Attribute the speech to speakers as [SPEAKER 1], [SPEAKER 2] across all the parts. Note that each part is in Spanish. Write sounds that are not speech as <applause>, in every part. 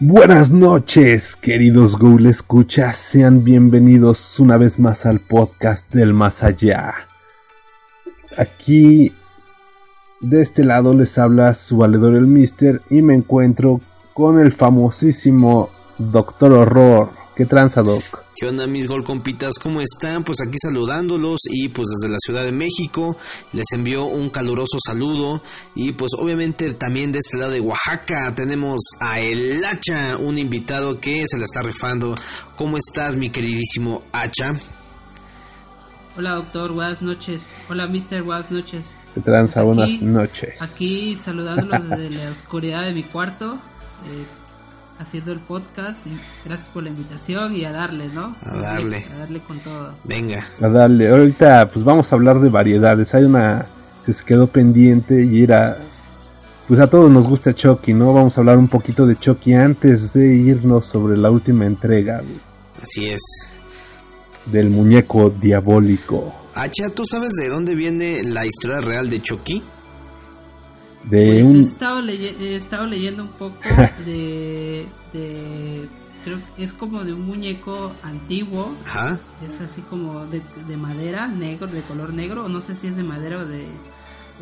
[SPEAKER 1] Buenas noches, queridos Google Escuchas, sean bienvenidos una vez más al podcast del más allá. Aquí, de este lado les habla su valedor el Mister y me encuentro con el famosísimo Doctor Horror. ¿Qué tranza, Doc?
[SPEAKER 2] ¿Qué onda mis gol compitas? ¿Cómo están? Pues aquí saludándolos y pues desde la Ciudad de México les envío un caluroso saludo y pues obviamente también de este lado de Oaxaca tenemos a El Hacha, un invitado que se la está rifando. ¿Cómo estás mi queridísimo Hacha?
[SPEAKER 3] Hola doctor, buenas noches. Hola mister, buenas noches.
[SPEAKER 1] ¿Qué tranza?
[SPEAKER 3] Pues
[SPEAKER 1] Buenas
[SPEAKER 3] aquí-
[SPEAKER 1] noches.
[SPEAKER 3] Aquí saludándolos desde la oscuridad de mi cuarto, eh, haciendo el podcast. Y gracias por la invitación y a darle, ¿no?
[SPEAKER 2] A darle.
[SPEAKER 3] A darle con todo.
[SPEAKER 2] Venga.
[SPEAKER 1] A darle, ahorita pues vamos a hablar de variedades. Hay una que se quedó pendiente y era... Pues a todos nos gusta Chucky, ¿no? Vamos a hablar un poquito de Chucky antes de irnos sobre la última entrega
[SPEAKER 2] Así es.
[SPEAKER 1] del muñeco diabólico.
[SPEAKER 2] Hacha, ¿tú sabes de dónde viene la historia real de Chucky?
[SPEAKER 1] De
[SPEAKER 3] Pues he, estado he estado leyendo un poco <laughs> de, de... Creo que es como de un muñeco antiguo.
[SPEAKER 2] Ajá.
[SPEAKER 3] Es así como de, de madera, negro, de color negro. O no sé si es de madera o de,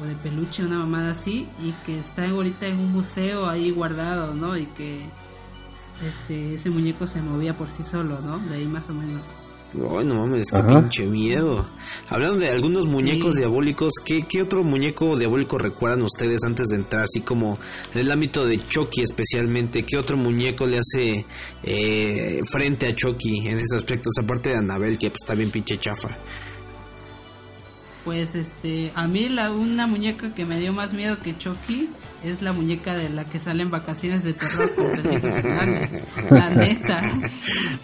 [SPEAKER 3] o de peluche, una mamada así. Y que está ahorita en un museo ahí guardado, ¿no? Y que este ese muñeco se movía por sí solo, ¿no? De ahí más o menos.
[SPEAKER 2] Ay, no mames, qué
[SPEAKER 1] Ajá.
[SPEAKER 2] pinche miedo. Hablando de algunos muñecos
[SPEAKER 3] Sí.
[SPEAKER 2] diabólicos, ¿qué, ¿qué otro muñeco diabólico recuerdan ustedes antes de entrar? Así como en el ámbito de Chucky especialmente, ¿qué otro muñeco le hace eh, frente a Chucky en ese aspecto? Aparte de Anabel, que pues, está bien pinche chafa.
[SPEAKER 3] Pues este, a mí la una muñeca que me dio más miedo que Chucky es la muñeca de la que sale en vacaciones de terror con Felipe Fernández. La <laughs> neta.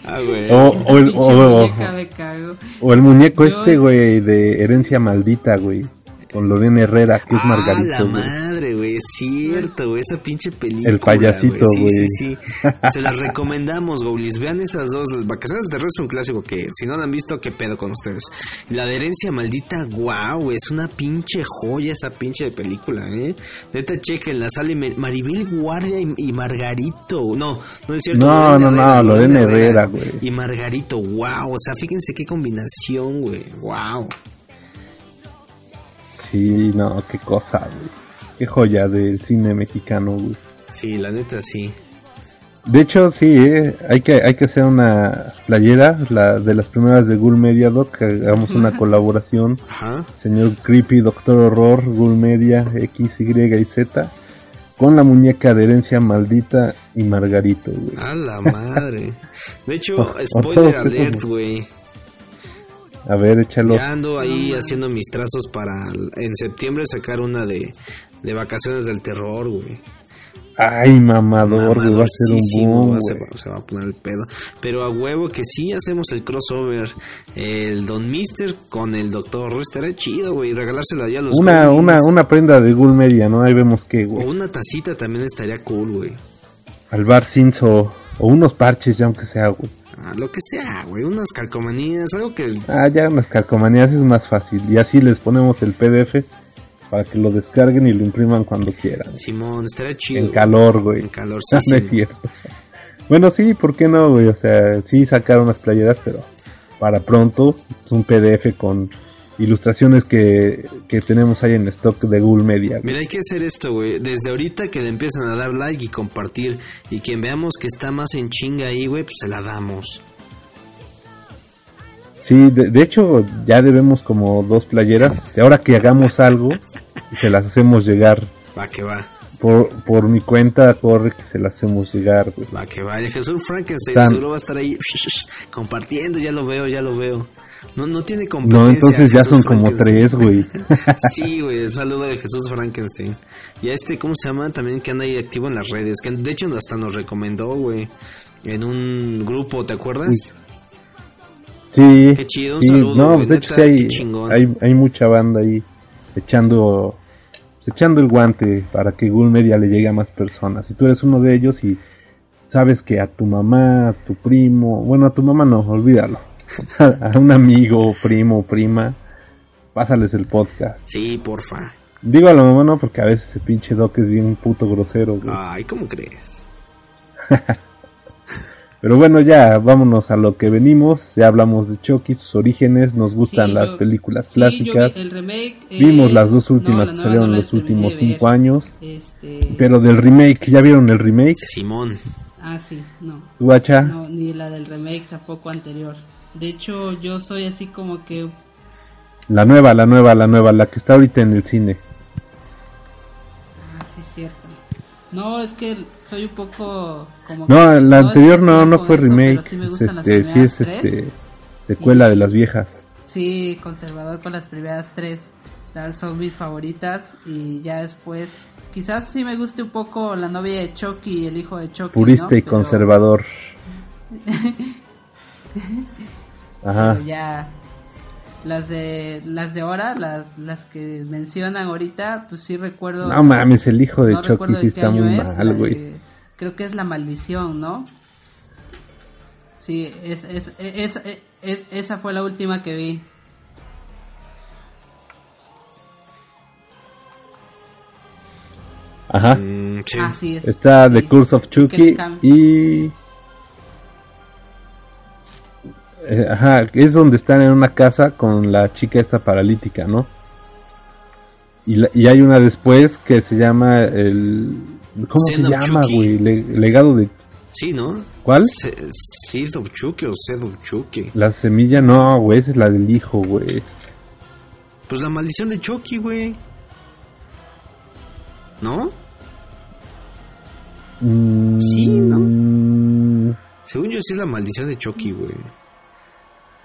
[SPEAKER 2] Ah, güey.
[SPEAKER 1] O, o el, o-
[SPEAKER 3] muñeca me cago.
[SPEAKER 1] o el muñeco
[SPEAKER 3] Yo-
[SPEAKER 1] este, güey, de herencia maldita, güey. Con Lorena Herrera, que es
[SPEAKER 2] Ah, la
[SPEAKER 1] Margarito, güey.
[SPEAKER 2] madre, güey, es cierto, güey, esa pinche película.
[SPEAKER 1] El payasito,
[SPEAKER 2] Sí,
[SPEAKER 1] güey.
[SPEAKER 2] sí, sí. Se las recomendamos, Goulis. Vean esas dos. Las vacaciones de terror es un clásico que, si no la han visto, qué pedo con ustedes. La de herencia maldita, wow, es una pinche joya esa pinche película, ¿eh? Neta, chequenla, sale Mar- Maribel Guardia y, y Margarito. No, no es cierto.
[SPEAKER 1] No,
[SPEAKER 2] Lorena
[SPEAKER 1] no, no,
[SPEAKER 2] Herrera,
[SPEAKER 1] Lorena Herrera, güey.
[SPEAKER 2] Y Margarito, wow, o sea, fíjense qué combinación, güey, wow.
[SPEAKER 1] Sí, no, qué cosa, güey. Qué joya del cine mexicano, güey.
[SPEAKER 2] Sí, la neta, sí.
[SPEAKER 1] De hecho, sí, eh, hay que hay que hacer una playera, la de las primeras de Ghoul Media Doc, que hagamos una colaboración.
[SPEAKER 2] Ajá.
[SPEAKER 1] Señor Creepy, Doctor Horror, Ghoul Media, X, Y y Z, con la muñeca de herencia maldita y Margarito, güey.
[SPEAKER 2] A la <laughs> madre. De hecho, spoiler alert, güey.
[SPEAKER 1] A ver, échalo.
[SPEAKER 2] Ya ando ahí haciendo mis trazos para en septiembre sacar una de, de vacaciones del terror, güey.
[SPEAKER 1] Ay, mamador, güey, va a ser un boom,
[SPEAKER 2] se, va, se va a poner el pedo. Pero a huevo que sí hacemos el crossover. El Don Mister con el Doctor Horror estaría chido, güey. Regalárselo allá a los
[SPEAKER 1] Una, una, una prenda de Ghoul Media, ¿no? Ahí vemos que,
[SPEAKER 2] O
[SPEAKER 1] güey.
[SPEAKER 2] una tacita también estaría cool, güey.
[SPEAKER 1] Al bar Cinzo, o unos parches, ya aunque sea, güey.
[SPEAKER 2] Ah, lo que sea, güey. Unas calcomanías, algo que...
[SPEAKER 1] Ah, ya unas calcomanías es más fácil. Y así les ponemos el PDF para que lo descarguen y lo impriman cuando quieran.
[SPEAKER 2] Simón, estaría chido.
[SPEAKER 1] En calor, güey.
[SPEAKER 2] En calor,
[SPEAKER 1] Ah, <laughs> no es cierto. Bueno, sí, ¿por qué no, güey? O sea, sí sacar unas playeras, pero para pronto es un PDF con ilustraciones que, que tenemos ahí en stock de Google Media. güey.
[SPEAKER 2] Mira, hay que hacer esto, güey. Desde ahorita que le empiezan a dar like y compartir y quien veamos que está más en chinga ahí, güey, pues se la damos.
[SPEAKER 1] Sí, de, de hecho ya debemos como dos playeras. Ahora que hagamos algo, se las hacemos llegar.
[SPEAKER 2] Va que va,
[SPEAKER 1] Por, por mi cuenta, corre que se las hacemos llegar, güey.
[SPEAKER 2] va que va. Y Jesús Frankenstein
[SPEAKER 1] Tan-
[SPEAKER 2] seguro va a estar ahí <laughs> compartiendo, ya lo veo, ya lo veo. No, no tiene
[SPEAKER 1] No,
[SPEAKER 2] competencia.
[SPEAKER 1] entonces ya
[SPEAKER 2] Jesús
[SPEAKER 1] son como tres, güey. <laughs>
[SPEAKER 2] Sí, güey, saludo de Jesús Frankenstein. Y a este, ¿cómo se llama? También que anda ahí activo en las redes. Que de hecho hasta nos recomendó, güey. En un grupo, ¿te acuerdas?
[SPEAKER 1] Sí.
[SPEAKER 2] Qué chido, un
[SPEAKER 1] sí,
[SPEAKER 2] saludo,
[SPEAKER 1] No, de hecho
[SPEAKER 2] neta,
[SPEAKER 1] hay, hay, hay mucha banda ahí echando echando el guante para que Google Media le llegue a más personas. Si tú eres uno de ellos y sabes que a tu mamá, a tu primo, bueno, a tu mamá no, olvídalo. <laughs> A un amigo, primo, prima, pásales el podcast.
[SPEAKER 2] Sí, porfa.
[SPEAKER 1] Digo a la mamá no, porque a veces ese pinche doc es bien puto grosero, güey.
[SPEAKER 2] Ay, ¿cómo crees? <laughs>
[SPEAKER 1] Pero bueno, ya vámonos a lo que venimos. Ya hablamos de Chucky, sus orígenes. Nos gustan
[SPEAKER 3] Sí,
[SPEAKER 1] las
[SPEAKER 3] yo-
[SPEAKER 1] películas
[SPEAKER 3] Sí,
[SPEAKER 1] clásicas.
[SPEAKER 3] vi el remake. eh,
[SPEAKER 1] Vimos las dos
[SPEAKER 3] no,
[SPEAKER 1] últimas
[SPEAKER 3] la
[SPEAKER 1] que salieron
[SPEAKER 3] no
[SPEAKER 1] los últimos cinco años.
[SPEAKER 3] Este...
[SPEAKER 1] Pero del remake, ¿ya vieron el remake?
[SPEAKER 2] Simón.
[SPEAKER 3] Ah, sí, no.
[SPEAKER 1] ¿Tú, Hacha?
[SPEAKER 3] No, ni la del remake tampoco anterior. De hecho, yo soy así como que...
[SPEAKER 1] La nueva, la nueva, la nueva, la que está ahorita en el cine.
[SPEAKER 3] Ah, sí, cierto. No, es que soy un poco como...
[SPEAKER 1] No,
[SPEAKER 3] que-
[SPEAKER 1] la anterior no, no fue
[SPEAKER 3] eso,
[SPEAKER 1] remake.
[SPEAKER 3] sí me las
[SPEAKER 1] este, sí es
[SPEAKER 3] tres.
[SPEAKER 1] este secuela
[SPEAKER 3] Y-
[SPEAKER 1] de las viejas.
[SPEAKER 3] Sí, conservador con las primeras tres. Son mis favoritas y ya después... Quizás sí me guste un poco la novia de Chucky y el hijo de Chucky,
[SPEAKER 1] Purista
[SPEAKER 3] ¿no?
[SPEAKER 1] y
[SPEAKER 3] Pero-
[SPEAKER 1] conservador. <laughs> Ajá.
[SPEAKER 3] pero ya las de las de ahora las las que mencionan ahorita pues sí recuerdo
[SPEAKER 1] No mames, el hijo de
[SPEAKER 3] no
[SPEAKER 1] Chucky
[SPEAKER 3] recuerdo
[SPEAKER 1] sí está
[SPEAKER 3] año
[SPEAKER 1] muy
[SPEAKER 3] es,
[SPEAKER 1] mal, güey.
[SPEAKER 3] creo que es la maldición no sí es, es, es, es- es- esa fue la última que vi
[SPEAKER 1] Ajá.
[SPEAKER 2] Mm, sí.
[SPEAKER 3] así es
[SPEAKER 1] Está
[SPEAKER 3] sí.
[SPEAKER 1] The Curse of Chucky y... Eh, ajá, es donde están en una casa con la chica esta paralítica, ¿no? Y, la- y hay una después que se llama el... ¿Cómo se llama, güey? Le- legado de...
[SPEAKER 2] Sí, ¿no?
[SPEAKER 1] ¿Cuál?
[SPEAKER 2] Seed of Chucky o Seed of Chucky.
[SPEAKER 1] La semilla, no, güey, esa es la del hijo, güey.
[SPEAKER 2] Pues la maldición de Chucky, güey. ¿No?
[SPEAKER 1] Mm,
[SPEAKER 2] Sí, Según yo sí es la maldición de Chucky, güey.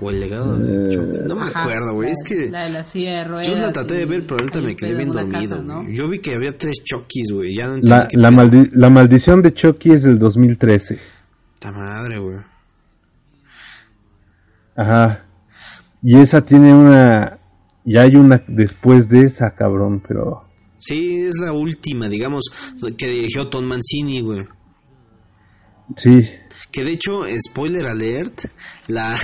[SPEAKER 2] O el legado de
[SPEAKER 1] Eh,
[SPEAKER 2] Chucky. No me
[SPEAKER 3] Ajá,
[SPEAKER 2] acuerdo, güey. Es que
[SPEAKER 3] la de la silla de ruedas
[SPEAKER 2] yo la traté de ver, pero ahorita me quedé bien dormido,
[SPEAKER 3] casa, ¿no?
[SPEAKER 2] Yo vi que había tres Chuckys, güey. Ya no entendí
[SPEAKER 1] La,
[SPEAKER 2] qué
[SPEAKER 1] la, maldi- la maldición de Chucky es del 2013.
[SPEAKER 2] Puta madre, güey.
[SPEAKER 1] Ajá. Y esa tiene una... Y hay una después de esa, cabrón, pero...
[SPEAKER 2] Sí, es la última, digamos, que dirigió Tom Mancini, güey.
[SPEAKER 1] Sí.
[SPEAKER 2] Que de hecho, spoiler alert, la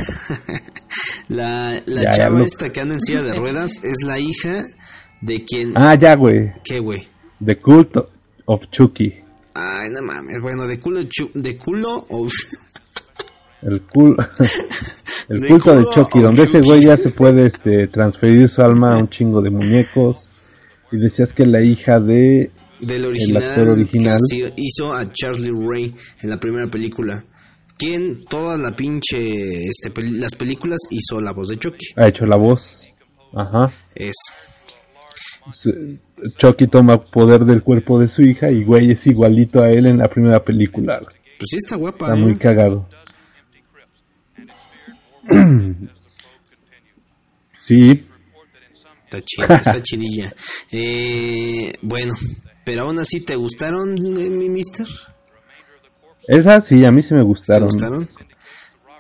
[SPEAKER 2] <laughs> la, la
[SPEAKER 1] Ya, ya
[SPEAKER 2] chava
[SPEAKER 1] lo-
[SPEAKER 2] esta que anda en silla de ruedas <laughs> es la hija de quien...
[SPEAKER 1] Ah, ya, güey.
[SPEAKER 2] ¿Qué, güey?
[SPEAKER 1] The Cult of Chucky.
[SPEAKER 2] Ay, no mames, bueno, de culo, chu- de culo o... <laughs>
[SPEAKER 1] El, cul... el
[SPEAKER 2] The
[SPEAKER 1] culto de Chucky,
[SPEAKER 2] of
[SPEAKER 1] donde ese güey ya se puede este, transferir su alma a un chingo de muñecos. Y decías que la hija de...
[SPEAKER 2] Del original,
[SPEAKER 1] actor original.
[SPEAKER 2] hizo a Charlie Ray en la primera película. Quien toda la pinche este, pel- las películas hizo la voz de Chucky.
[SPEAKER 1] Ha hecho la voz. Ajá.
[SPEAKER 2] Es
[SPEAKER 1] Chucky toma poder del cuerpo de su hija y güey es igualito a él en la primera película.
[SPEAKER 2] pues sí está guapa,
[SPEAKER 1] Está
[SPEAKER 2] ¿eh?
[SPEAKER 1] muy cagado. <clears throat> Sí,
[SPEAKER 2] Está chida, está <laughs> chidilla. Eh, bueno, pero aún así te gustaron eh, mi mister?
[SPEAKER 1] Esas sí, a mí sí me
[SPEAKER 2] ¿Te
[SPEAKER 1] gustaron.
[SPEAKER 2] gustaron?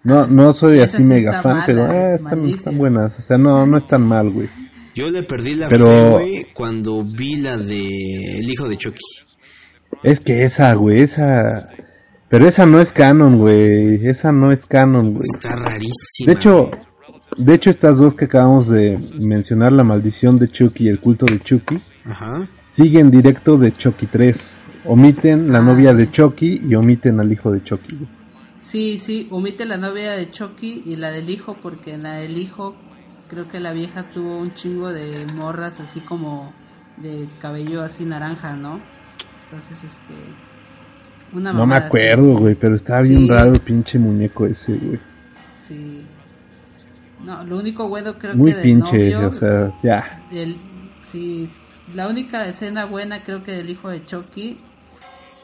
[SPEAKER 1] No, no soy
[SPEAKER 3] Esa
[SPEAKER 1] así
[SPEAKER 3] sí
[SPEAKER 1] mega fan,
[SPEAKER 3] mala,
[SPEAKER 1] pero eh,
[SPEAKER 3] es
[SPEAKER 1] están, buenas. O sea, no, no están mal, güey.
[SPEAKER 2] Yo le perdí la
[SPEAKER 1] Pero-
[SPEAKER 2] fe, güey, cuando vi la de El hijo de Chucky.
[SPEAKER 1] Es que esa, güey, esa... Pero esa no es canon, güey. Esa no es canon, güey.
[SPEAKER 2] Está rarísima.
[SPEAKER 1] De hecho, de hecho estas dos que acabamos de mencionar, la maldición de Chucky y el culto de Chucky,
[SPEAKER 2] Ajá.
[SPEAKER 1] siguen directo de Chucky 3. Omiten la
[SPEAKER 3] Ah.
[SPEAKER 1] novia de Chucky y omiten al hijo de Chucky.
[SPEAKER 3] Sí, sí, omite la novia de Chucky y la del hijo, porque en la del hijo creo que la vieja tuvo un chingo de morras así como de cabello así naranja, ¿no? Entonces, este... Una
[SPEAKER 1] No me acuerdo, güey, pero estaba bien
[SPEAKER 3] Sí.
[SPEAKER 1] raro el pinche muñeco ese, güey.
[SPEAKER 3] Sí. No, lo único bueno creo
[SPEAKER 1] Muy
[SPEAKER 3] que del
[SPEAKER 1] pinche,
[SPEAKER 3] novio,
[SPEAKER 1] o sea, ya.
[SPEAKER 3] el- sí, la única escena buena creo que del hijo de Chucky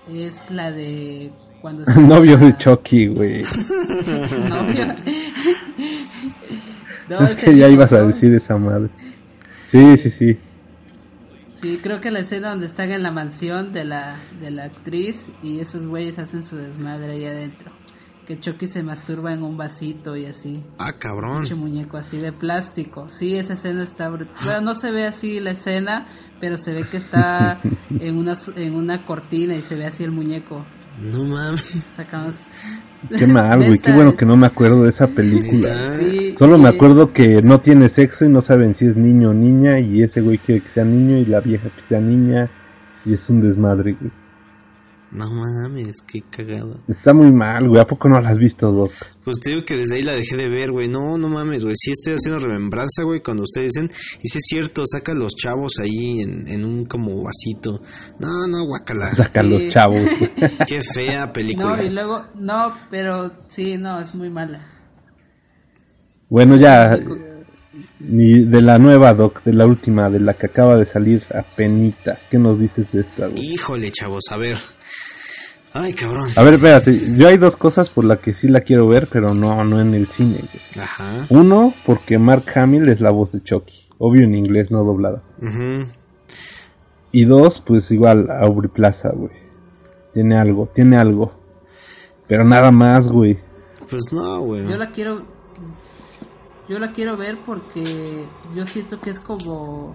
[SPEAKER 3] es la de cuando <laughs> está-
[SPEAKER 1] Novio de Chucky, güey. <laughs>
[SPEAKER 3] Novio. <laughs> No,
[SPEAKER 1] es que ya ibas a decir esa madre. Sí, sí, sí.
[SPEAKER 3] Sí, creo que la escena donde están en la mansión de la, de la actriz y esos güeyes hacen su desmadre ahí adentro. Que Chucky se masturba en un vasito y así.
[SPEAKER 2] Ah, cabrón.
[SPEAKER 3] Pinche muñeco así de plástico. Sí, esa escena está brutal. Bueno, no se ve así la escena, pero se ve que está <laughs> en una, en una cortina y se ve así el muñeco.
[SPEAKER 2] No mames.
[SPEAKER 3] Sacamos.
[SPEAKER 1] Qué mal, güey. Qué bueno que no me acuerdo de esa película.
[SPEAKER 3] Sí,
[SPEAKER 1] Solo me acuerdo que no tiene sexo y no saben si es niño o niña y ese güey quiere que sea niño y la vieja que sea niña y es un desmadre, güey.
[SPEAKER 2] No mames, qué cagado.
[SPEAKER 1] Está muy mal, güey. ¿A poco no la has visto, Doc?
[SPEAKER 2] Pues te digo que desde ahí la dejé de ver, güey. No, no mames, güey. Sí estoy haciendo remembranza, güey, cuando ustedes dicen, y sí es cierto, saca a los chavos ahí en, en un como vasito. No, no, guacala.
[SPEAKER 1] Saca a los chavos, <laughs> güey.
[SPEAKER 2] Qué fea película.
[SPEAKER 3] No, y luego, no, pero sí, no, es muy mala.
[SPEAKER 1] Bueno, ya. Ni de la nueva, Doc, de la última, de la que acaba de salir a penitas. ¿Qué nos dices de esta, güey?
[SPEAKER 2] Híjole, chavos, a ver. Ay, cabrón.
[SPEAKER 1] A ver, espérate. Yo hay dos cosas por las que sí la quiero ver, pero no, no en el cine, güey.
[SPEAKER 2] Ajá.
[SPEAKER 1] Uno, porque Mark Hamill es la voz de Chucky. Obvio en inglés, no doblada.
[SPEAKER 2] Ujú.
[SPEAKER 1] Y dos, pues igual, Aubrey Plaza, güey. Tiene algo, tiene algo. Pero nada más, güey.
[SPEAKER 2] Pues no, güey.
[SPEAKER 3] Yo la quiero, yo la quiero ver porque yo siento que es como,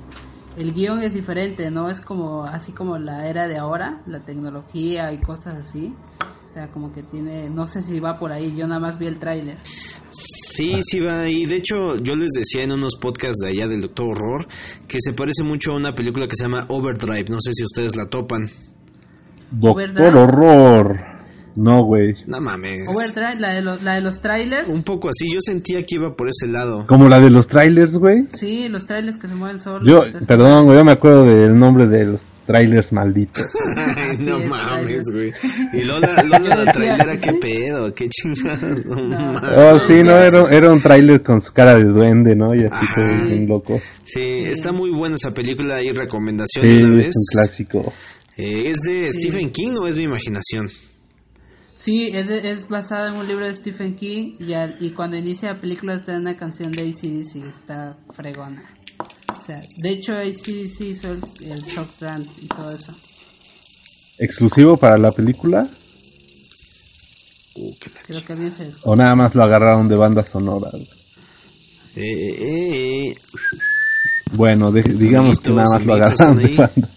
[SPEAKER 3] el guion es diferente, ¿no? Es como, así como la era de ahora, la tecnología y cosas así. O sea, como que tiene, no sé si va por ahí, yo nada más vi el tráiler.
[SPEAKER 2] Sí, sí va. Y de hecho, yo les decía en unos podcasts de allá del Doctor Horror que se parece mucho a una película que se llama Overdrive. No sé si ustedes la topan.
[SPEAKER 1] Doctor. Horror. No, güey.
[SPEAKER 2] No mames.
[SPEAKER 3] Overdrive, la de los, la de los trailers.
[SPEAKER 2] Un poco así. Yo sentía que iba por ese lado.
[SPEAKER 1] Como la de los trailers, güey.
[SPEAKER 3] Sí, los trailers que se mueven solos.
[SPEAKER 1] Yo,
[SPEAKER 3] entonces-
[SPEAKER 1] perdón, güey, yo me acuerdo del nombre de los trailers malditos. <laughs>
[SPEAKER 2] No
[SPEAKER 3] es,
[SPEAKER 2] mames, güey. <laughs> Y Lola, Lola la trailera, qué pedo, qué chingada. No.
[SPEAKER 1] Oh, sí, no, era, era un trailer con su cara de duende, ¿no? Y así todo bien loco.
[SPEAKER 2] Sí, está muy buena esa película y recomendación
[SPEAKER 1] Sí,
[SPEAKER 2] de una
[SPEAKER 1] es
[SPEAKER 2] vez.
[SPEAKER 1] un clásico.
[SPEAKER 2] Eh, ¿Es de
[SPEAKER 3] Sí.
[SPEAKER 2] Stephen King o es mi imaginación?
[SPEAKER 3] Sí, es, de- es basada en un libro de Stephen King y, al- y cuando inicia la película está en una canción de ACDC, está fregona. O sea, de hecho ACDC hizo el, el shock trend y todo eso.
[SPEAKER 1] ¿Exclusivo para la película?
[SPEAKER 2] Uh,
[SPEAKER 3] Creo que alguien se.
[SPEAKER 1] ¿O nada más lo agarraron de banda sonora?
[SPEAKER 2] Eh, eh, eh,
[SPEAKER 1] Bueno, de- digamos que nada más lo agarraron de banda.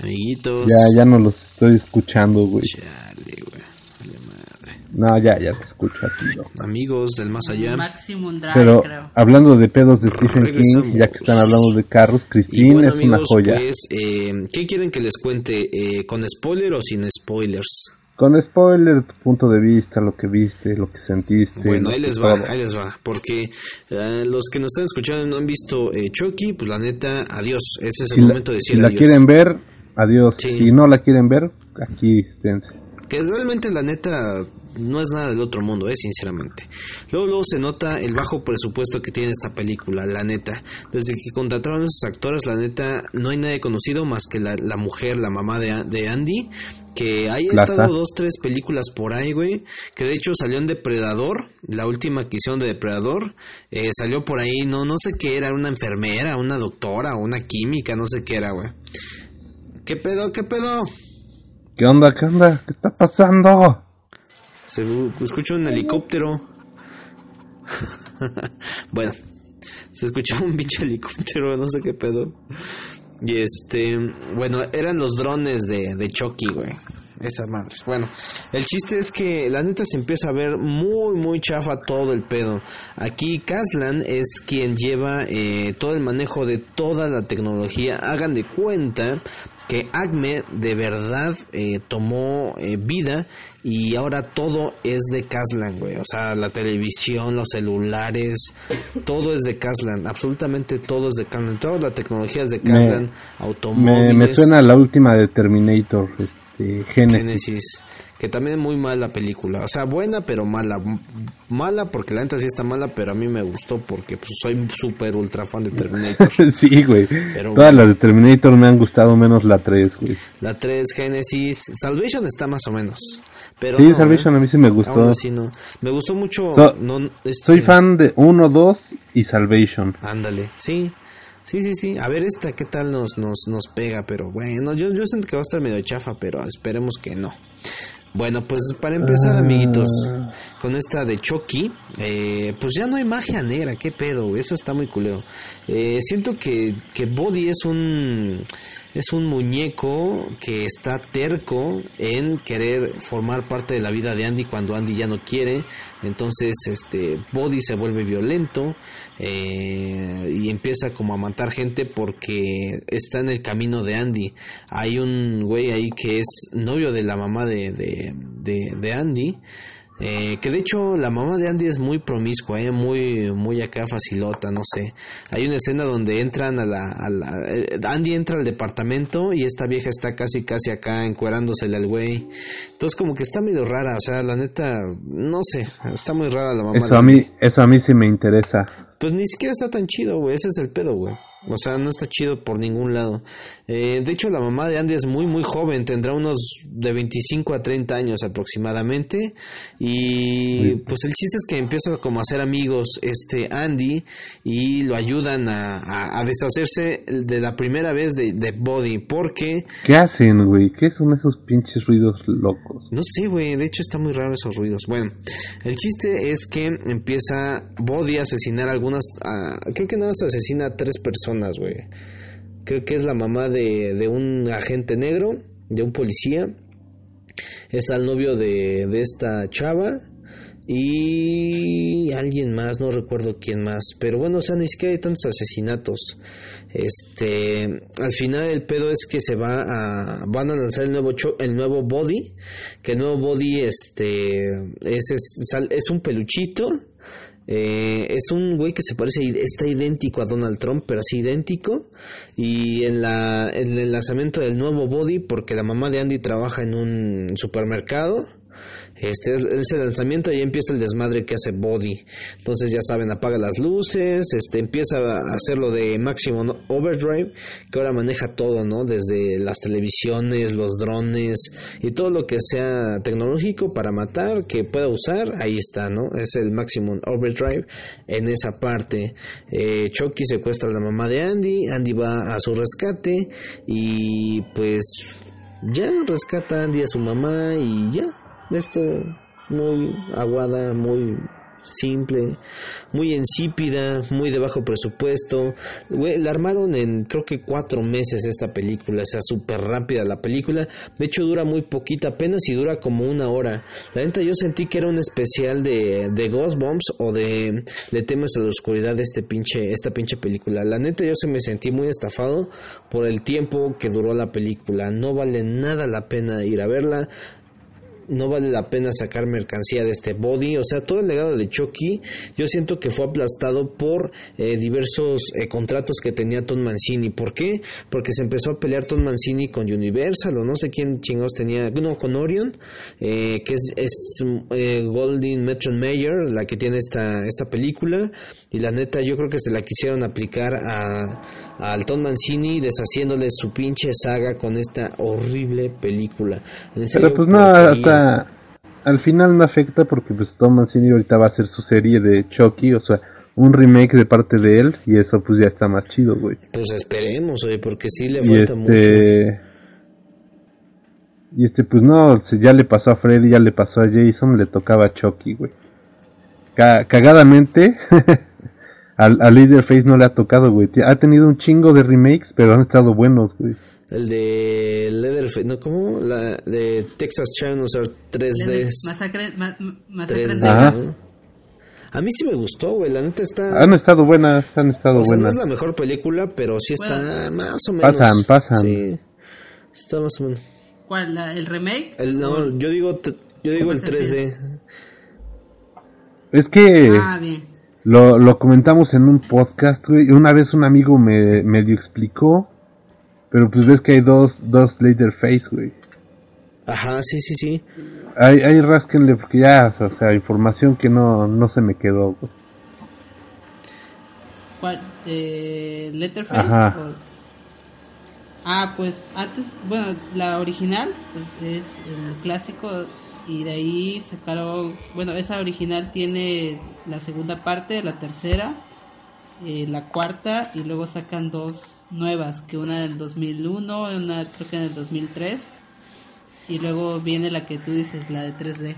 [SPEAKER 2] amiguitos.
[SPEAKER 1] Ya, ya no los estoy escuchando, güey.
[SPEAKER 2] Madre.
[SPEAKER 1] No, ya, ya te escucho aquí, ¿no?
[SPEAKER 2] Amigos del más allá.
[SPEAKER 3] Maximum Drive,
[SPEAKER 1] Pero
[SPEAKER 3] creo.
[SPEAKER 1] hablando de pedos de Stephen King, ya que están hablando de carros, Christine
[SPEAKER 2] bueno,
[SPEAKER 1] es una joya.
[SPEAKER 2] pues, eh, ¿qué quieren que les cuente? Eh, ¿Con spoiler o sin spoilers?
[SPEAKER 1] Con spoiler, tu punto de vista, lo que viste, lo que sentiste.
[SPEAKER 2] Bueno, ahí les va,
[SPEAKER 1] todo.
[SPEAKER 2] ahí les va. Porque eh, los que nos están escuchando y no han visto eh, Chucky, pues la neta, adiós. Ese es el
[SPEAKER 1] Si la,
[SPEAKER 2] momento de decir
[SPEAKER 1] si la
[SPEAKER 2] adiós.
[SPEAKER 1] quieren ver, adiós.
[SPEAKER 2] Sí.
[SPEAKER 1] Si no la quieren ver, aquí esténse.
[SPEAKER 2] Que realmente la neta no es nada del otro mundo, eh, sinceramente. Luego, luego se nota el bajo presupuesto que tiene esta película, la neta. Desde que contrataron a esos actores, la neta, no hay nadie conocido más que la, la mujer, la mamá de, de Andy, que
[SPEAKER 1] Plaza.
[SPEAKER 2] estado dos, tres películas por ahí, güey. Que de hecho salió en Depredador, la última que hicieron de Depredador. eh, salió por ahí, no, no sé qué era, una enfermera, una doctora, una química, no sé qué era, güey. ¿Qué pedo, qué pedo?
[SPEAKER 1] ¿Qué onda, qué onda? ¿Qué está pasando?
[SPEAKER 2] Se escucha un helicóptero. <laughs> bueno, se escuchaba un pinche helicóptero, no sé qué pedo. Y este, bueno, eran los drones de, de Chucky, güey. Esa madre. Bueno, el chiste es que la neta se empieza a ver muy, muy chafa todo el pedo. Aquí Kaslan es quien lleva eh, todo el manejo de toda la tecnología. Hagan de cuenta que Acme de verdad eh, tomó eh, vida y ahora todo es de Kaslan, güey. O sea, la televisión, los celulares, todo es de Kaslan. Absolutamente todo es de Kaslan. Toda la tecnología es de Kaslan.
[SPEAKER 1] Me,
[SPEAKER 2] automóviles.
[SPEAKER 1] me suena a la última de Terminator, este, Genesis.
[SPEAKER 2] Genesis. Que también es muy mala película. O sea, buena, pero mala. Mala porque la neta sí está mala, pero a mí me gustó porque pues, soy súper ultra fan de Terminator. <laughs>
[SPEAKER 1] sí, güey.
[SPEAKER 2] Pero
[SPEAKER 1] Todas las de Terminator me han gustado menos la 3, güey.
[SPEAKER 2] La 3, Genesis. Salvation está más o menos. Pero
[SPEAKER 1] Sí,
[SPEAKER 2] no,
[SPEAKER 1] Salvation
[SPEAKER 2] ¿eh?
[SPEAKER 1] a mí sí me gustó.
[SPEAKER 2] así no. Me gustó mucho.
[SPEAKER 1] So-
[SPEAKER 2] no, este-
[SPEAKER 1] Soy fan de 1, 2 y Salvation.
[SPEAKER 2] Ándale, sí. Sí, sí, sí. A ver esta, ¿qué tal nos, nos, nos pega? Pero bueno, yo, yo siento que va a estar medio chafa, pero esperemos que no. Bueno, pues para empezar,
[SPEAKER 1] Ah.
[SPEAKER 2] amiguitos, con esta de Chucky, eh, pues ya no hay magia negra, qué pedo, eso está muy culero. Eh, siento que, que Body es un es un muñeco que está terco en querer formar parte de la vida de Andy cuando Andy ya no quiere. Entonces, este Body se vuelve violento eh, y empieza como a matar gente porque está en el camino de Andy. Hay un güey ahí que es novio de la mamá de, de, de, de Andy eh, que de hecho la mamá de Andy es muy promiscua, eh, muy, muy acá facilota, no sé. Hay una escena donde entran a la, eh, Andy entra al departamento y esta vieja está casi casi acá encuerándosele al güey. Entonces como que está medio rara, o sea, la neta, no sé, está muy rara la mamá.
[SPEAKER 1] Eso a mí, eso a mí sí me interesa.
[SPEAKER 2] Pues ni siquiera está tan chido, güey, ese es el pedo, güey. O sea, no está chido por ningún lado. Eh, de hecho, la mamá de Andy es muy, muy joven. Tendrá unos de 25 a 30 años aproximadamente. Y pues el chiste es que empieza como a hacer amigos este Andy y lo ayudan a, a, deshacerse de la primera vez de, de, Body. Porque...
[SPEAKER 1] ¿Qué hacen, güey? ¿Qué son esos pinches ruidos locos?
[SPEAKER 2] No sé, güey. De hecho, está muy raro esos ruidos. Bueno, el chiste es que empieza Body a asesinar algunas... creo que nada más asesina a tres personas Creo que es la mamá de, de un agente negro, de un policía. Es al novio de, de esta chava. Y alguien más, no recuerdo quién más, pero bueno, o sea, ni siquiera hay tantos asesinatos. Este, al final el pedo es que se va a van a lanzar el nuevo el nuevo body, que el nuevo body este es, es, es un peluchito eh, es un güey que se parece, está idéntico a Donald Trump, pero así idéntico. Y en, la, en el lanzamiento del nuevo Body, porque la mamá de Andy trabaja en un supermercado, este es el lanzamiento y empieza el desmadre que hace Body. Entonces ya saben, apaga las luces, este empieza a hacerlo de máximo Overdrive, que ahora maneja todo, ¿no? Desde las televisiones, los drones y todo lo que sea tecnológico para matar que pueda usar, ahí está, ¿no? Es el máximo Overdrive en esa parte. Eh, Chucky secuestra a la mamá de Andy, Andy va a su rescate y pues ya rescata a Andy a su mamá y ya esto muy aguada, muy simple, muy insípida, muy de bajo presupuesto. la armaron en creo que cuatro meses esta película, o sea, súper rápida la película. De hecho, dura muy poquita, apenas y dura como una hora. La neta, yo sentí que era un especial de, de Ghostbumps o de, de temas de la oscuridad de este pinche, esta pinche película. La neta, yo se me sentí muy estafado por el tiempo que duró la película. No vale nada la pena ir a verla no vale la pena sacar mercancía de este body. O sea, todo el legado de Chucky, yo siento que fue aplastado por eh, diversos eh, contratos que tenía Tom Mancini. ¿Por qué? Porque se empezó a pelear Tom Mancini con Universal o no sé quién chingados tenía, no, con Orion, eh, que es, es Goldin Metron Mayer, la que tiene esta, esta película. Y la neta, yo creo que se la quisieron aplicar a, a Tom Mancini, deshaciéndole su pinche saga con esta horrible película.
[SPEAKER 1] Pero pues no, hasta al final no afecta porque pues Tom Mancini ahorita va a hacer su serie de Chucky, o sea, un remake de parte de él y eso pues ya está más chido, güey.
[SPEAKER 2] Pues esperemos, güey, porque sí le falta este...
[SPEAKER 1] mucho. Y este pues no, ya le pasó a Freddy, ya le pasó a Jason, le tocaba a Chucky, güey. cagadamente <laughs> al, al Leaderface no le ha tocado, güey. Ha tenido un chingo de remakes, pero han estado buenos, güey
[SPEAKER 2] el de Leatherface, ¿no? ¿Cómo? La de Texas Chainsaw 3D.
[SPEAKER 3] Masacre, masacre 3D.
[SPEAKER 2] A mí sí me gustó, güey. La neta está.
[SPEAKER 1] Han estado buenas, han estado
[SPEAKER 2] o sea,
[SPEAKER 1] buenas.
[SPEAKER 2] No es la mejor película, pero sí está más o menos.
[SPEAKER 1] Pasan, pasan.
[SPEAKER 2] Sí. Está más o menos.
[SPEAKER 3] ¿Cuál? La, ¿El remake?
[SPEAKER 2] El, no, yo digo, yo digo el 3D.
[SPEAKER 1] Es que. Ah, bien. Lo, lo comentamos en un podcast, güey. Una vez un amigo me medio explicó pero pues ves que hay dos, dos Face, güey.
[SPEAKER 2] Ajá, sí, sí, sí.
[SPEAKER 1] Hay, hay rasquenle porque ya, o sea, información que no, no se me quedó, güey.
[SPEAKER 3] ¿Cuál? Eh, ¿Letterface? Ajá. Ah, pues antes, bueno, la original pues es el clásico y de ahí sacaron, bueno, esa original tiene la segunda parte, la tercera, eh, la cuarta y luego sacan dos nuevas, que una del 2001, una creo que en el 2003 y luego viene la que tú dices, la de 3D.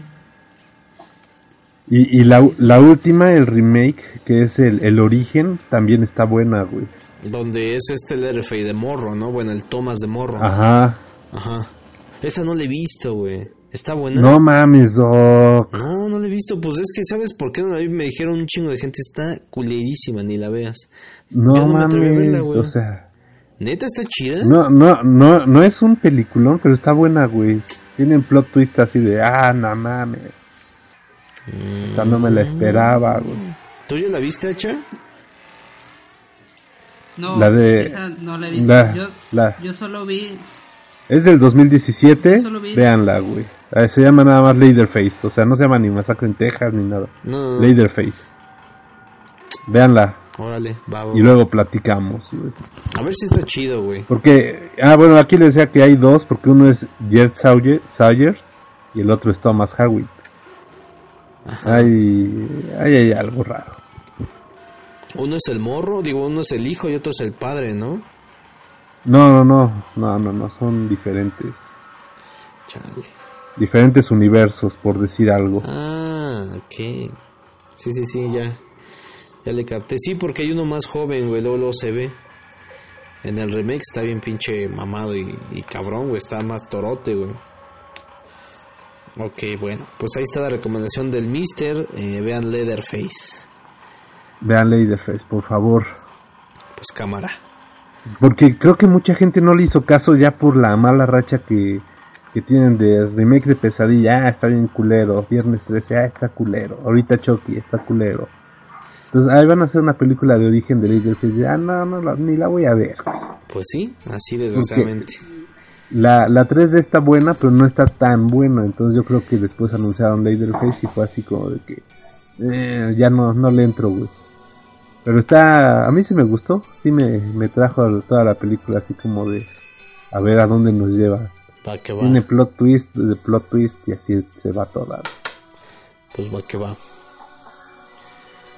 [SPEAKER 1] Y, y la, la última, el remake, que es el, el origen, también está buena, güey.
[SPEAKER 2] Donde es este Leatherface de morro, ¿no? Bueno, el Thomas de morro.
[SPEAKER 1] Ajá.
[SPEAKER 2] Ajá. Esa no la he visto, güey. ¿Está buena?
[SPEAKER 1] No mames, Doc.
[SPEAKER 2] No, no la he visto. Pues es que, ¿sabes por qué no la vi? Me dijeron un chingo de gente, está culerísima, ni la veas.
[SPEAKER 1] No,
[SPEAKER 2] Yo no me atreví a
[SPEAKER 1] mames,
[SPEAKER 2] verla, güey.
[SPEAKER 1] o sea...
[SPEAKER 2] ¿Neta está chida?
[SPEAKER 1] No, no, no, no es un peliculón, pero está buena, güey. Tienen plot twist así de, ah, no mames. O sea, no me la esperaba, güey.
[SPEAKER 2] ¿Tú ya la viste, Hacha?
[SPEAKER 3] No,
[SPEAKER 1] La de-
[SPEAKER 3] esa no la he visto.
[SPEAKER 1] La,
[SPEAKER 3] yo,
[SPEAKER 1] la,
[SPEAKER 3] yo solo vi.
[SPEAKER 1] es del 2017,
[SPEAKER 3] Yo solo vi-
[SPEAKER 1] véanla, güey. Ah, Se llama nada más Leatherface, o sea, no se llama ni Masacre en Texas ni nada.
[SPEAKER 2] No, no.
[SPEAKER 1] Leatherface. Véanla
[SPEAKER 2] Órale, va, va,
[SPEAKER 1] y luego platicamos.
[SPEAKER 2] A ver si está chido, güey.
[SPEAKER 1] Porque, ah, bueno, aquí le decía que hay dos, porque uno es Jet Sawyer, Sawyer y el otro es Thomas Howitt. Hay, hay, hay algo raro.
[SPEAKER 2] Uno es el morro, digo, uno es el hijo y otro es el padre, ¿no?
[SPEAKER 1] No, no, no, no, no, no, son diferentes.
[SPEAKER 2] Chale.
[SPEAKER 1] Diferentes universos, por decir algo.
[SPEAKER 2] Ah, ok. Sí, sí, sí, ya. Ya le capté. Sí, porque hay uno más joven, güey, luego, luego se ve. En el remake está bien pinche mamado y, y cabrón, güey, está más torote, güey. Ok, bueno, pues ahí está la recomendación del Mister. eh, vean Leatherface.
[SPEAKER 1] Vean Leatherface, por favor.
[SPEAKER 2] Pues cámara.
[SPEAKER 1] Porque creo que mucha gente no le hizo caso ya por la mala racha que, que tienen de remake de Pesadilla. Ah, está bien culero. Viernes 13, ah, está culero. Ahorita Chucky, está culero. Entonces, ahí van a hacer una película de origen de Leatherface. Ah, no, no, la- ni la voy a ver.
[SPEAKER 2] Pues sí, así desgraciadamente.
[SPEAKER 1] La, la 3D está buena, pero no está tan buena. Entonces yo creo que después anunciaron Leatherface y fue así como de que eh, ya no, no le entro, güey. Pero está, a mí sí me gustó, sí me, me trajo toda la película así como de a ver a dónde nos lleva.
[SPEAKER 2] Va que va.
[SPEAKER 1] Tiene plot twist de plot twist y así se va toda.
[SPEAKER 2] Pues va que va.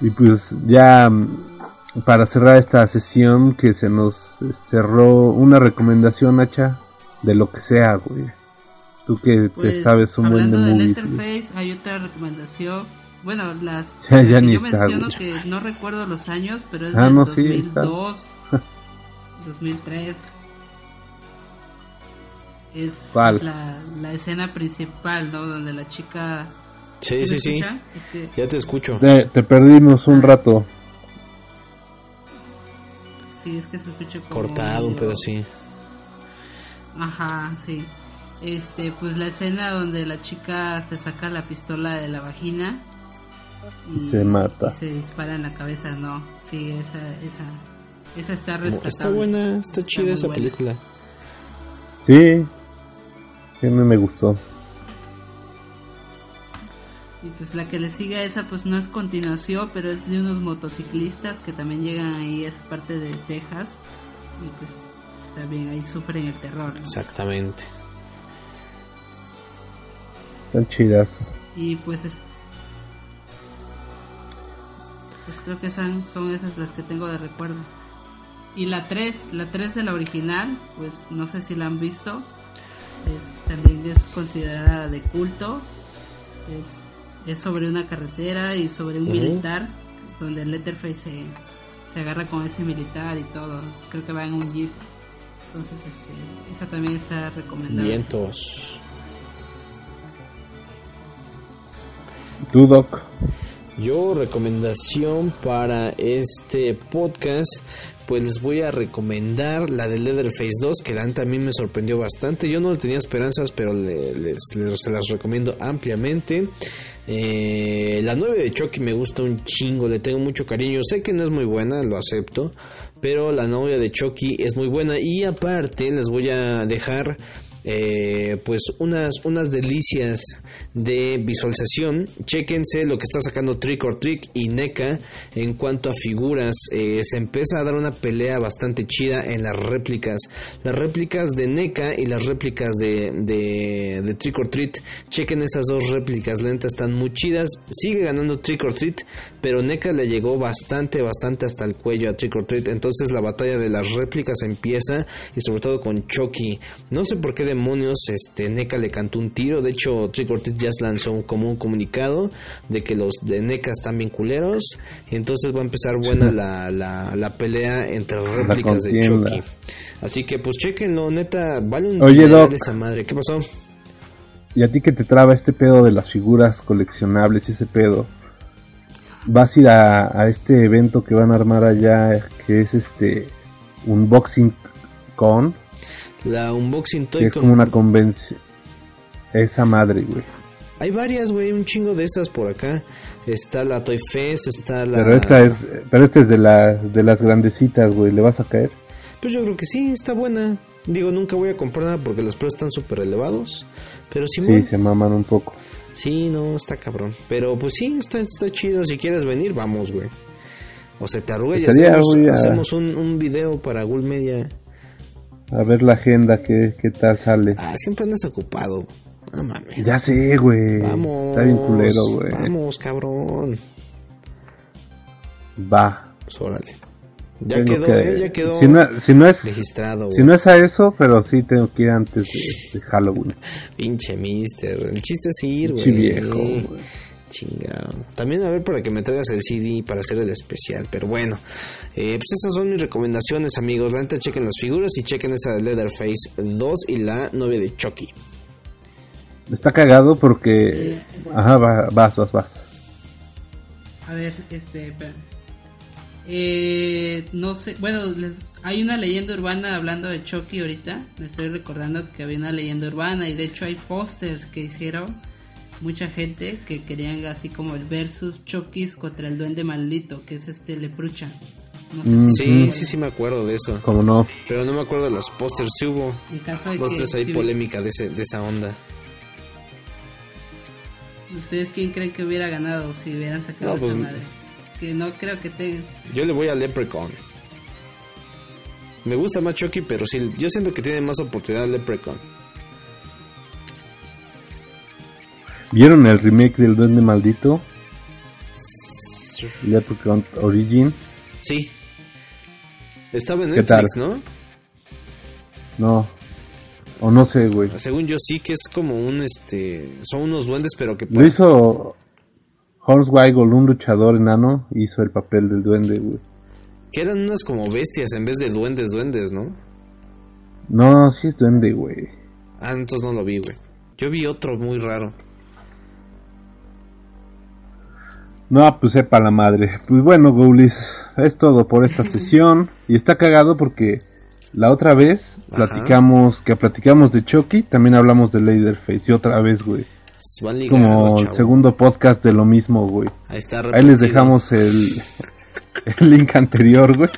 [SPEAKER 1] Y pues ya mm, para cerrar esta sesión que se nos cerró una recomendación, Hacha, de lo que sea, güey. Tú que te
[SPEAKER 3] Pues,
[SPEAKER 1] sabes un buen de
[SPEAKER 3] hablando
[SPEAKER 1] movies. güey.
[SPEAKER 3] Letterface, hay otra recomendación. Bueno, las <laughs>
[SPEAKER 1] Ya- ya
[SPEAKER 3] que
[SPEAKER 1] ni
[SPEAKER 3] yo
[SPEAKER 1] está,
[SPEAKER 3] menciono
[SPEAKER 1] güey.
[SPEAKER 3] que no recuerdo los años, pero es
[SPEAKER 1] Ah,
[SPEAKER 3] del
[SPEAKER 1] no, sí, está.
[SPEAKER 3] 2002, 2003. <laughs> Es
[SPEAKER 1] ¿Cuál?
[SPEAKER 3] la, la escena principal, ¿no? Donde la chica...
[SPEAKER 2] Sí, sí, sí.
[SPEAKER 3] escucha? Es que-
[SPEAKER 2] Ya te escucho.
[SPEAKER 1] Te, te perdimos un
[SPEAKER 3] Ah.
[SPEAKER 1] rato.
[SPEAKER 3] sí, es que se escucha como...
[SPEAKER 2] Cortado un pedacito.
[SPEAKER 3] Ajá, sí. Este, pues la escena donde la chica se saca la pistola de la vagina y
[SPEAKER 1] Se mata.
[SPEAKER 3] y se dispara en la cabeza, no. Sí, esa esa esa está
[SPEAKER 2] Está
[SPEAKER 3] rescatable.
[SPEAKER 2] buena, está chida esa
[SPEAKER 3] buena.
[SPEAKER 2] película.
[SPEAKER 1] Sí. Sí, a mí me gustó.
[SPEAKER 3] Y pues la que le sigue a esa pues no es continuación, pero es de unos motociclistas que también llegan ahí a esa parte de Texas y pues también ahí sufren el terror. ¿no?
[SPEAKER 2] Exactamente.
[SPEAKER 1] Están chidas.
[SPEAKER 3] Y pues es- pues creo que son, son esas las que tengo de recuerdo. Y la 3, la 3 de la original, pues no sé si la han visto. Es, también es considerada de culto. Es, es sobre una carretera y sobre un militar, donde Letterface se, se agarra con ese militar y todo. Creo que va en un jeep. Entonces, este, esa también está recomendada.
[SPEAKER 2] Vientos.
[SPEAKER 1] ¿Tú, Doc?
[SPEAKER 2] Yo recomendación para este podcast, pues les voy a recomendar la de Leatherface 2, que mí me sorprendió bastante. Yo no tenía esperanzas, pero le- les, les- se las recomiendo ampliamente. Eh, la 9 de Chucky me gusta un chingo, le tengo mucho cariño. Sé que no es muy buena, lo acepto, pero la novia de Chucky es muy buena. Y aparte les voy a dejar eh, pues unas, unas delicias de visualización. Chequense lo que está sacando Trick or Trick y NECA en cuanto a figuras. Eh, se empieza a dar una pelea bastante chida en las réplicas. Las réplicas de NECA y las réplicas de, de, de Trick or Treat. Chequen esas dos réplicas lentas, están muy chidas. Sigue ganando Trick or Treat, pero NECA le llegó bastante, bastante hasta el cuello a Trick or Treat. Entonces la batalla de las réplicas empieza y sobre todo con Chucky. No sé por qué demonios este NECA le cantó un tiro. De hecho, Trick or Treat ya lanzó un, como un comunicado de que los de NECA están bien culeros. Y entonces va a empezar buena <laughs> la, la, la pelea entre réplicas de Chucky. Así que pues chequenlo, neta, vale un
[SPEAKER 1] Oye, Doc.
[SPEAKER 2] esa madre. ¿Qué pasó?
[SPEAKER 1] Y a ti que te traba este pedo de las figuras coleccionables y ese pedo, vas a ir a, a este evento que van a armar allá, que es este Unboxing Con,
[SPEAKER 2] La Unboxing Toy
[SPEAKER 1] es
[SPEAKER 2] Con-
[SPEAKER 1] como una convención. Esa madre, güey.
[SPEAKER 2] Hay varias, güey, un chingo de esas por acá. Está la Toy Fest, está la...
[SPEAKER 1] Pero esta es, pero esta es de, la, de las grandecitas, güey. ¿Le vas a caer?
[SPEAKER 2] Pues yo creo que sí, está buena. Digo, nunca voy a comprar nada porque los precios están súper elevados. Pero sí,
[SPEAKER 1] Sí, se maman un poco.
[SPEAKER 2] sí, no, está cabrón. Pero pues sí, está, está chido. Si quieres venir, vamos, güey. O se te arruga y hacemos,
[SPEAKER 1] a-
[SPEAKER 2] hacemos un, un video para Gul Media.
[SPEAKER 1] A ver la agenda, qué, qué tal sale.
[SPEAKER 2] Ah, siempre andas ocupado. No mames.
[SPEAKER 1] Ya sé, güey.
[SPEAKER 2] Vamos.
[SPEAKER 1] Está bien culero, güey.
[SPEAKER 2] Vamos, cabrón.
[SPEAKER 1] Va.
[SPEAKER 2] Pues órale. Ya
[SPEAKER 1] Tengo
[SPEAKER 2] quedó,
[SPEAKER 1] que-
[SPEAKER 2] eh, ya quedó
[SPEAKER 1] Si no, si no es,
[SPEAKER 2] registrado,
[SPEAKER 1] si no es a eso, pero sí tengo que ir antes de, de Halloween. <laughs>
[SPEAKER 2] Pinche mister. El chiste es ir, güey.
[SPEAKER 1] Viejo, güey.
[SPEAKER 2] Chingado. También a ver para que me traigas el CD para hacer el especial. Pero bueno, eh, pues esas son mis recomendaciones, amigos. La neta, chequen las figuras y chequen esa de Leatherface 2 y la novia de Chucky.
[SPEAKER 1] Está cagado porque... Ajá, va- vas, vas, vas.
[SPEAKER 3] A ver, este. Eh, no sé, bueno, les- hay una leyenda urbana hablando de Chucky ahorita. Me estoy recordando que había una leyenda urbana y de hecho hay pósters que hicieron mucha gente que querían así como el versus Chucky's contra el duende maldito, que es este Leprucha. No sé
[SPEAKER 1] Mm.
[SPEAKER 3] si
[SPEAKER 2] Sí,
[SPEAKER 3] recuerdan.
[SPEAKER 2] sí, sí me acuerdo de eso.
[SPEAKER 1] Como no.
[SPEAKER 2] Pero no me acuerdo de los pósters. Sí hubo
[SPEAKER 3] En caso de
[SPEAKER 2] dos,
[SPEAKER 3] que si-
[SPEAKER 2] polémica de, ese, de esa onda.
[SPEAKER 3] ¿Ustedes quién creen que hubiera ganado si hubieran sacado
[SPEAKER 2] No, pues-
[SPEAKER 3] esa madre? Que no creo que te...
[SPEAKER 2] Yo le voy a Leprechaun. Me gusta más Chucky, pero sí, yo siento que tiene más oportunidad Leprechaun.
[SPEAKER 1] ¿Vieron el remake del Duende Maldito? Leprechaun Origin.
[SPEAKER 2] Sí. Estaba en
[SPEAKER 1] ¿Qué
[SPEAKER 2] Netflix,
[SPEAKER 1] tal?
[SPEAKER 2] ¿no?
[SPEAKER 1] No. O no sé, güey.
[SPEAKER 2] Según yo sí que es como un este son unos duendes pero que
[SPEAKER 1] Lo hizo Hornswoggle, un luchador enano, hizo el papel del duende, güey.
[SPEAKER 2] que eran unas como bestias en vez de duendes, duendes, ¿no?
[SPEAKER 1] No, sí es duende, güey.
[SPEAKER 2] Ah, entonces no lo vi, güey. Yo vi otro muy raro.
[SPEAKER 1] No, pues sepa la madre. Pues bueno, Goulis, es todo por esta <laughs> sesión. Y está cagado porque la otra vez
[SPEAKER 2] Ajá.
[SPEAKER 1] platicamos, que platicamos de Chucky, también hablamos de Leatherface. Y otra vez, güey.
[SPEAKER 2] Van ligados,
[SPEAKER 1] Como el segundo podcast de lo mismo, güey.
[SPEAKER 2] Ahí está
[SPEAKER 1] Ahí les dejamos el, <laughs> el link anterior, güey.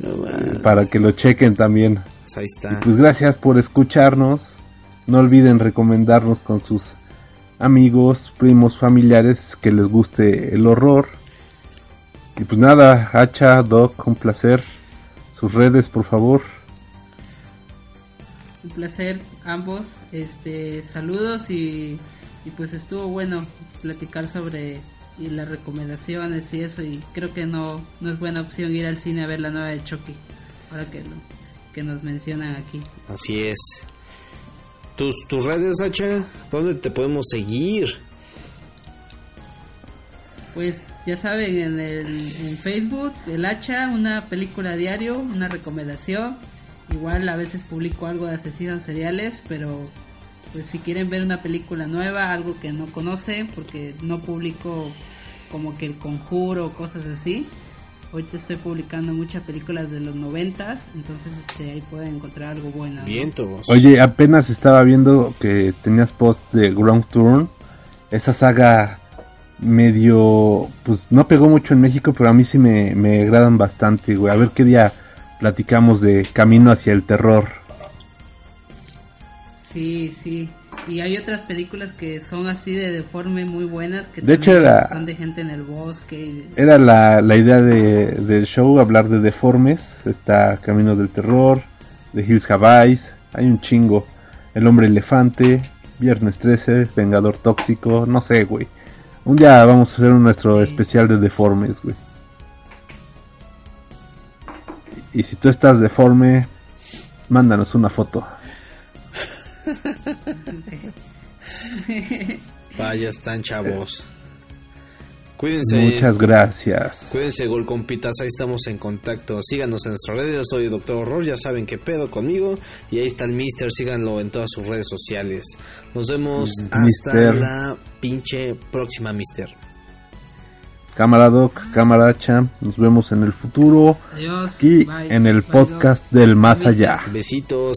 [SPEAKER 2] No
[SPEAKER 1] Para que lo chequen también.
[SPEAKER 2] pues ahí
[SPEAKER 1] Y
[SPEAKER 2] está.
[SPEAKER 1] pues gracias por escucharnos. No olviden recomendarnos con sus amigos, primos, familiares que les guste el horror. Y pues nada, Hacha, Doc, un placer. Sus redes, por favor.
[SPEAKER 3] Un placer ambos. Este, saludos y, y pues estuvo bueno platicar sobre y las recomendaciones y eso y creo que no no es buena opción ir al cine a ver la nueva de Chucky. Ahora que lo, que nos mencionan aquí.
[SPEAKER 2] Así es. Tus, tus redes, Hacha, ¿dónde te podemos seguir?
[SPEAKER 3] Pues ya saben en el en Facebook El Hacha, una película diario, una recomendación. Igual a veces publico algo de asesinos seriales, pero pues si quieren ver una película nueva, algo que no conocen, porque no publico como que el conjuro cosas así. Ahorita estoy publicando muchas películas de los noventas, entonces este, ahí pueden encontrar algo bueno. ¿no?
[SPEAKER 2] Vientos.
[SPEAKER 1] Oye, apenas estaba viendo que tenías post de Ground Turn. Esa saga medio, pues no pegó mucho en México, pero a mí sí me, me agradan bastante, güey. A ver qué día platicamos de Camino hacia el Terror.
[SPEAKER 3] Sí, sí. Y hay otras películas que son así de deforme muy buenas que
[SPEAKER 1] De hecho, era-
[SPEAKER 3] son de gente en el bosque. y-
[SPEAKER 1] Era la, la idea de, del show, hablar de deformes. Está Camino del Terror, de Hills Have hay un chingo. El Hombre Elefante, Viernes 13, Vengador Tóxico, no sé, güey. Un día vamos a hacer un nuestro
[SPEAKER 3] Sí.
[SPEAKER 1] especial de deformes, güey. Y si tú estás deforme, mándanos una foto. <laughs>
[SPEAKER 2] Vaya, están chavos. Cuídense.
[SPEAKER 1] Muchas gracias.
[SPEAKER 2] Cuídense, Gol Compitas. Ahí estamos en contacto. Síganos en nuestras redes. Yo soy Doctor Horror. Ya saben qué pedo conmigo. Y ahí está el Mister. Síganlo en todas sus redes sociales. Nos vemos
[SPEAKER 1] Mm,
[SPEAKER 2] hasta
[SPEAKER 1] Mister.
[SPEAKER 2] la pinche próxima, Mister.
[SPEAKER 1] Cámara Doc, cámara Champ. Nos vemos en el futuro.
[SPEAKER 3] Adiós.
[SPEAKER 1] Aquí
[SPEAKER 3] Bye.
[SPEAKER 1] en el
[SPEAKER 3] Bye,
[SPEAKER 1] podcast del más
[SPEAKER 3] Mister.
[SPEAKER 1] allá.
[SPEAKER 2] Besitos.